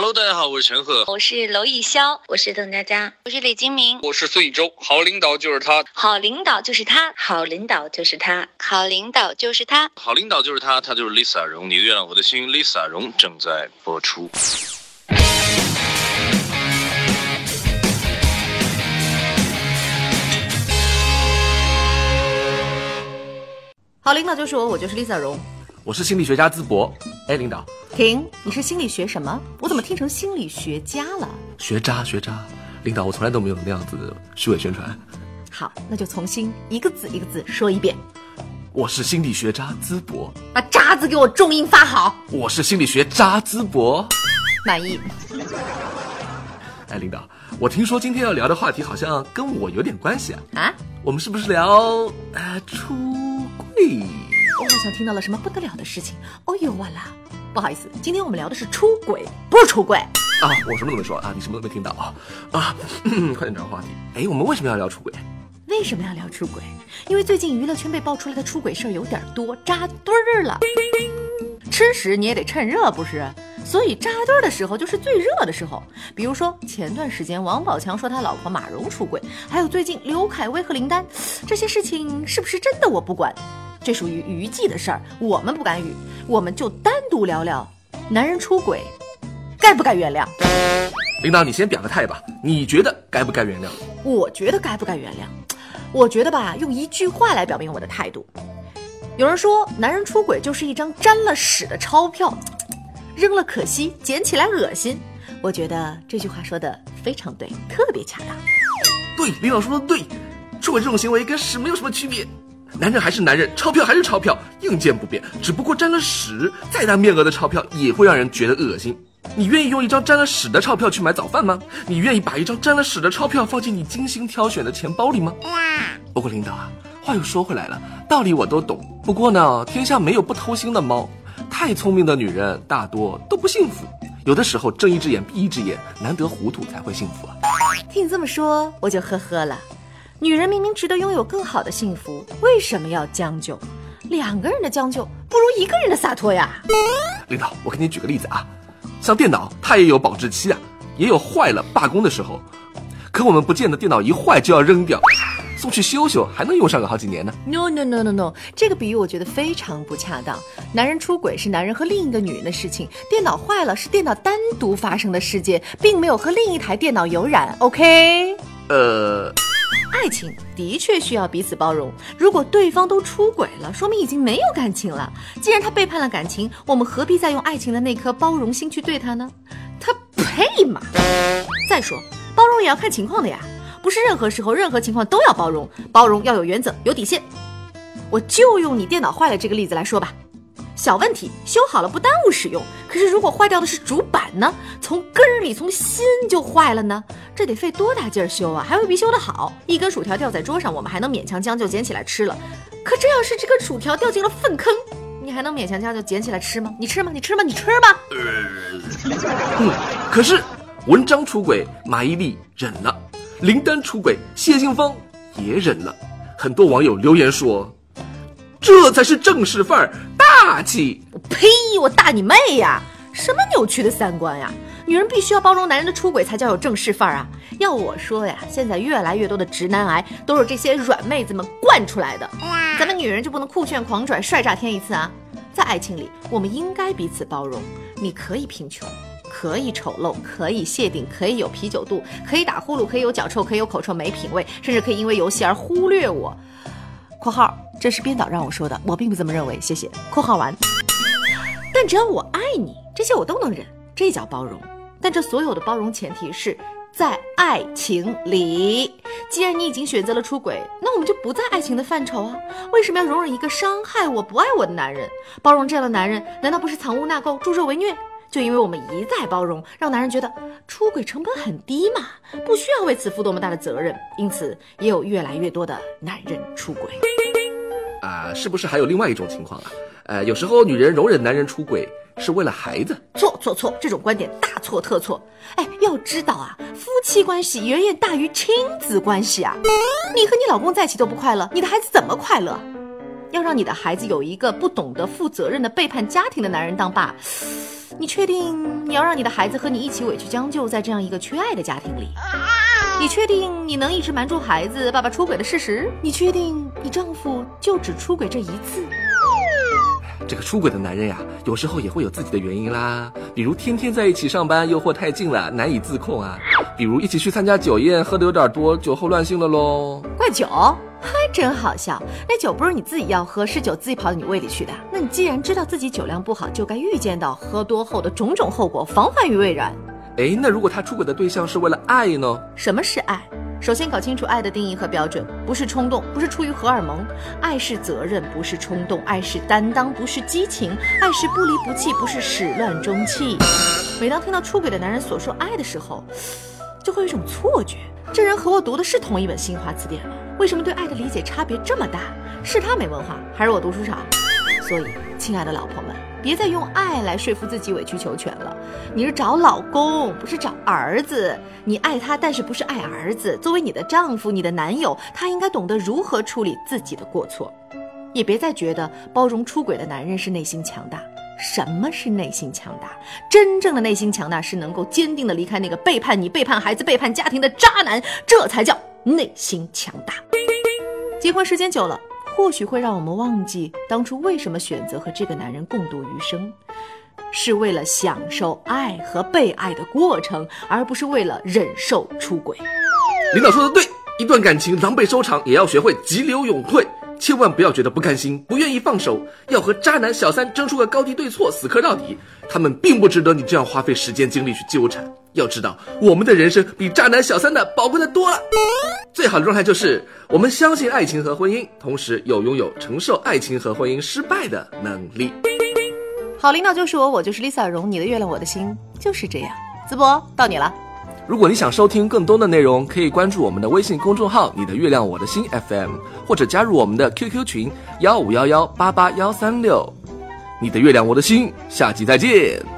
Hello，大家好，我是陈赫，我是娄艺潇，我是邓家佳，我是李金铭，我是孙艺洲。好领导就是他，好领导就是他，好领导就是他，好领导就是他，好领导就是他，他就是 Lisa 荣。你的月亮我的心，Lisa 荣正在播出。好领导就是我，我就是 Lisa 荣。我是心理学家淄博。哎，领导，停！你是心理学什么？我怎么听成心理学家了？学渣，学渣。领导，我从来都没有那样子虚伪宣传。好，那就重新一个字一个字说一遍。我是心理学渣淄博。把“渣”字给我重音发好。我是心理学渣淄博。满意。哎，领导，我听说今天要聊的话题好像跟我有点关系啊。啊？我们是不是聊呃出柜？我好像听到了什么不得了的事情。哦呦哇啦！不好意思，今天我们聊的是出轨，不是出轨啊！我什么都没说啊，你什么都没听到啊啊！快点转话题。哎，我们为什么要聊出轨？为什么要聊出轨？因为最近娱乐圈被爆出来的出轨事儿有点多，扎堆儿了。吃屎你也得趁热不是？所以扎堆儿的时候就是最热的时候。比如说前段时间王宝强说他老婆马蓉出轨，还有最近刘恺威和林丹，这些事情是不是真的我不管。这属于娱记的事儿，我们不干预，我们就单独聊聊男人出轨，该不该原谅？领导，你先表个态吧，你觉得该不该原谅？我觉得该不该原谅？我觉得吧，用一句话来表明我的态度。有人说，男人出轨就是一张沾了屎的钞票，扔了可惜，捡起来恶心。我觉得这句话说的非常对，特别恰当。对，领导说的对，出轨这种行为跟屎没有什么区别。男人还是男人，钞票还是钞票，硬件不变，只不过沾了屎，再大面额的钞票也会让人觉得恶心。你愿意用一张沾了屎的钞票去买早饭吗？你愿意把一张沾了屎的钞票放进你精心挑选的钱包里吗？不过领导啊，话又说回来了，道理我都懂。不过呢，天下没有不偷腥的猫，太聪明的女人大多都不幸福。有的时候睁一只眼闭一只眼，难得糊涂才会幸福啊。听你这么说，我就呵呵了。女人明明值得拥有更好的幸福，为什么要将就？两个人的将就不如一个人的洒脱呀！领导，我给你举个例子啊，像电脑，它也有保质期啊，也有坏了罢工的时候。可我们不见得电脑一坏就要扔掉，送去修修还能用上个好几年呢。No no no no no，这个比喻我觉得非常不恰当。男人出轨是男人和另一个女人的事情，电脑坏了是电脑单独发生的事件，并没有和另一台电脑有染。OK？呃。爱情的确需要彼此包容。如果对方都出轨了，说明已经没有感情了。既然他背叛了感情，我们何必再用爱情的那颗包容心去对他呢？他配吗？再说，包容也要看情况的呀，不是任何时候、任何情况都要包容。包容要有原则、有底线。我就用你电脑坏了这个例子来说吧。小问题修好了不耽误使用，可是如果坏掉的是主板呢？从根儿里从心就坏了呢？这得费多大劲儿修啊？还未必修得好。一根薯条掉在桌上，我们还能勉强将就捡起来吃了。可这要是这根薯条掉进了粪坑，你还能勉强将就捡起来吃吗？你吃吗？你吃吗？你吃吧。嗯，可是文章出轨，马伊琍忍了；林丹出轨，谢杏芳也忍了。很多网友留言说。这才是正式范儿，大气！我呸！我大你妹呀！什么扭曲的三观呀？女人必须要包容男人的出轨才叫有正式范儿啊！要我说呀，现在越来越多的直男癌都是这些软妹子们惯出来的。咱们女人就不能酷炫狂拽帅炸天一次啊？在爱情里，我们应该彼此包容。你可以贫穷，可以丑陋，可以谢顶，可以有啤酒肚，可以打呼噜，可以有脚臭，可以有口臭，没品味，甚至可以因为游戏而忽略我。括号，这是编导让我说的，我并不这么认为，谢谢。括号完。但只要我爱你，这些我都能忍，这叫包容。但这所有的包容前提是在爱情里。既然你已经选择了出轨，那我们就不在爱情的范畴啊。为什么要容忍一个伤害我不爱我的男人？包容这样的男人，难道不是藏污纳垢、助纣为虐？就因为我们一再包容，让男人觉得出轨成本很低嘛，不需要为此负多么大的责任，因此也有越来越多的男人出轨。啊，是不是还有另外一种情况啊？呃，有时候女人容忍男人出轨是为了孩子。错错错，这种观点大错特错。哎，要知道啊，夫妻关系远远大于亲子关系啊。你和你老公在一起都不快乐，你的孩子怎么快乐？要让你的孩子有一个不懂得负责任的背叛家庭的男人当爸，你确定你要让你的孩子和你一起委屈将就在这样一个缺爱的家庭里？你确定你能一直瞒住孩子爸爸出轨的事实？你确定你丈夫就只出轨这一次？这个出轨的男人呀，有时候也会有自己的原因啦，比如天天在一起上班，诱惑太近了，难以自控啊；比如一起去参加酒宴，喝的有点多，酒后乱性了喽。怪酒？还真好笑，那酒不是你自己要喝，是酒自己跑到你胃里去的。那你既然知道自己酒量不好，就该预见到喝多后的种种后果，防患于未然。哎，那如果他出轨的对象是为了爱呢？什么是爱？首先搞清楚爱的定义和标准，不是冲动，不是出于荷尔蒙，爱是责任，不是冲动，爱是担当，不是激情，爱是不离不弃，不是始乱终弃。每当听到出轨的男人所说爱的时候，就会有一种错觉，这人和我读的是同一本新华词典吗？为什么对爱的理解差别这么大？是他没文化，还是我读书少？所以，亲爱的老婆们，别再用爱来说服自己委曲求全了。你是找老公，不是找儿子。你爱他，但是不是爱儿子。作为你的丈夫，你的男友，他应该懂得如何处理自己的过错。也别再觉得包容出轨的男人是内心强大。什么是内心强大？真正的内心强大是能够坚定的离开那个背叛你、背叛孩子、背叛家庭的渣男，这才叫内心强大。结婚时间久了。或许会让我们忘记当初为什么选择和这个男人共度余生，是为了享受爱和被爱的过程，而不是为了忍受出轨。领导说的对，一段感情狼狈收场，也要学会急流勇退，千万不要觉得不甘心、不愿意放手，要和渣男小三争出个高低对错，死磕到底。他们并不值得你这样花费时间精力去纠缠。要知道，我们的人生比渣男小三的宝贵的多了。最好的状态就是，我们相信爱情和婚姻，同时又拥有承受爱情和婚姻失败的能力。好领导就是我，我就是 Lisa 荣，你的月亮我的心就是这样。淄博到你了。如果你想收听更多的内容，可以关注我们的微信公众号“你的月亮我的心 FM”，或者加入我们的 QQ 群幺五幺幺八八幺三六。你的月亮我的心，下期再见。